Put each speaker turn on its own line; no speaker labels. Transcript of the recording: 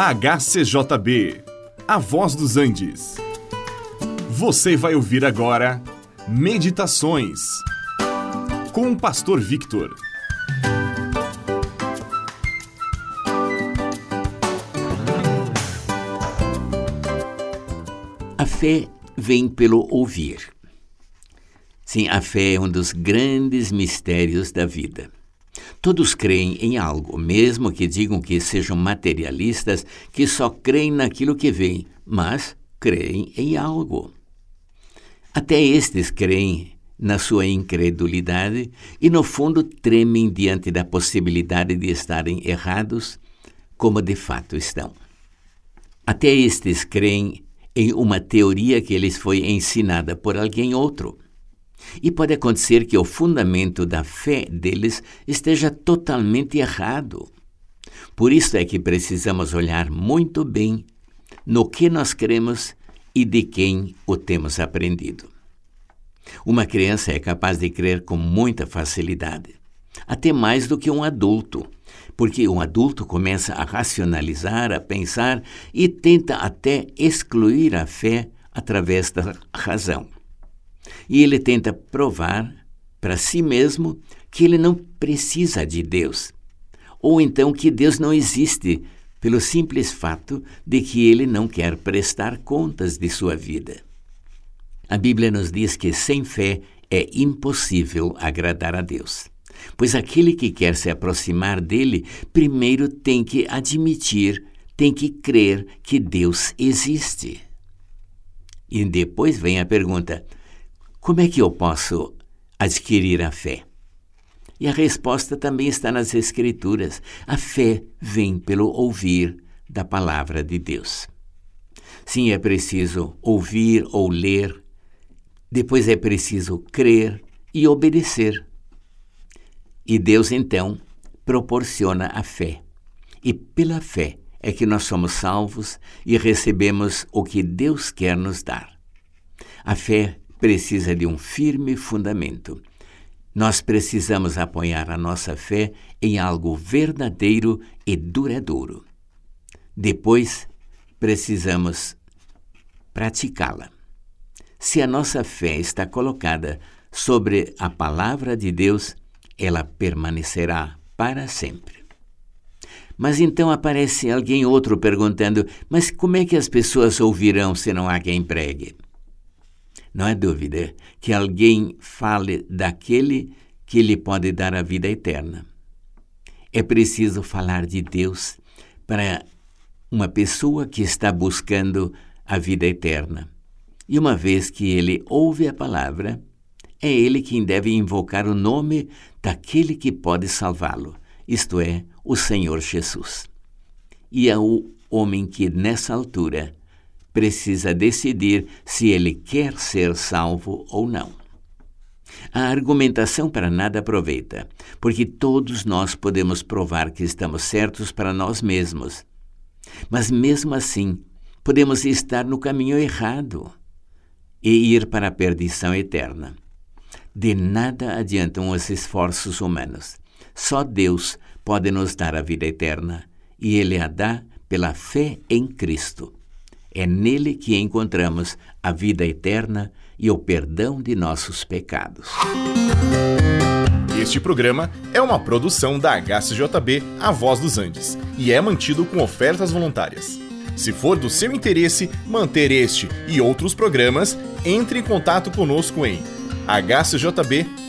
HCJB, A Voz dos Andes. Você vai ouvir agora Meditações com o Pastor Victor.
A fé vem pelo ouvir. Sim, a fé é um dos grandes mistérios da vida. Todos creem em algo, mesmo que digam que sejam materialistas, que só creem naquilo que veem, mas creem em algo. Até estes creem na sua incredulidade e, no fundo, tremem diante da possibilidade de estarem errados, como de fato estão. Até estes creem em uma teoria que lhes foi ensinada por alguém outro. E pode acontecer que o fundamento da fé deles esteja totalmente errado. Por isso é que precisamos olhar muito bem no que nós cremos e de quem o temos aprendido. Uma criança é capaz de crer com muita facilidade, até mais do que um adulto, porque um adulto começa a racionalizar, a pensar e tenta até excluir a fé através da razão. E ele tenta provar para si mesmo que ele não precisa de Deus, ou então que Deus não existe, pelo simples fato de que ele não quer prestar contas de sua vida. A Bíblia nos diz que sem fé é impossível agradar a Deus, pois aquele que quer se aproximar dele primeiro tem que admitir, tem que crer que Deus existe. E depois vem a pergunta: como é que eu posso adquirir a fé? E a resposta também está nas Escrituras. A fé vem pelo ouvir da palavra de Deus. Sim, é preciso ouvir ou ler, depois é preciso crer e obedecer. E Deus então proporciona a fé. E pela fé é que nós somos salvos e recebemos o que Deus quer nos dar. A fé precisa de um firme fundamento. Nós precisamos apoiar a nossa fé em algo verdadeiro e duradouro. Depois, precisamos praticá-la. Se a nossa fé está colocada sobre a palavra de Deus, ela permanecerá para sempre. Mas então aparece alguém outro perguntando: Mas como é que as pessoas ouvirão se não há quem pregue? Não há dúvida que alguém fale daquele que lhe pode dar a vida eterna. É preciso falar de Deus para uma pessoa que está buscando a vida eterna. E uma vez que ele ouve a palavra, é ele quem deve invocar o nome daquele que pode salvá-lo, isto é, o Senhor Jesus. E é o homem que, nessa altura, precisa decidir se ele quer ser salvo ou não. A argumentação para nada aproveita, porque todos nós podemos provar que estamos certos para nós mesmos. Mas mesmo assim, podemos estar no caminho errado e ir para a perdição eterna. De nada adiantam os esforços humanos. Só Deus pode nos dar a vida eterna, e Ele a dá pela fé em Cristo. É nele que encontramos a vida eterna e o perdão de nossos pecados.
Este programa é uma produção da HCJB A Voz dos Andes e é mantido com ofertas voluntárias. Se for do seu interesse manter este e outros programas, entre em contato conosco em hcjb.com.br.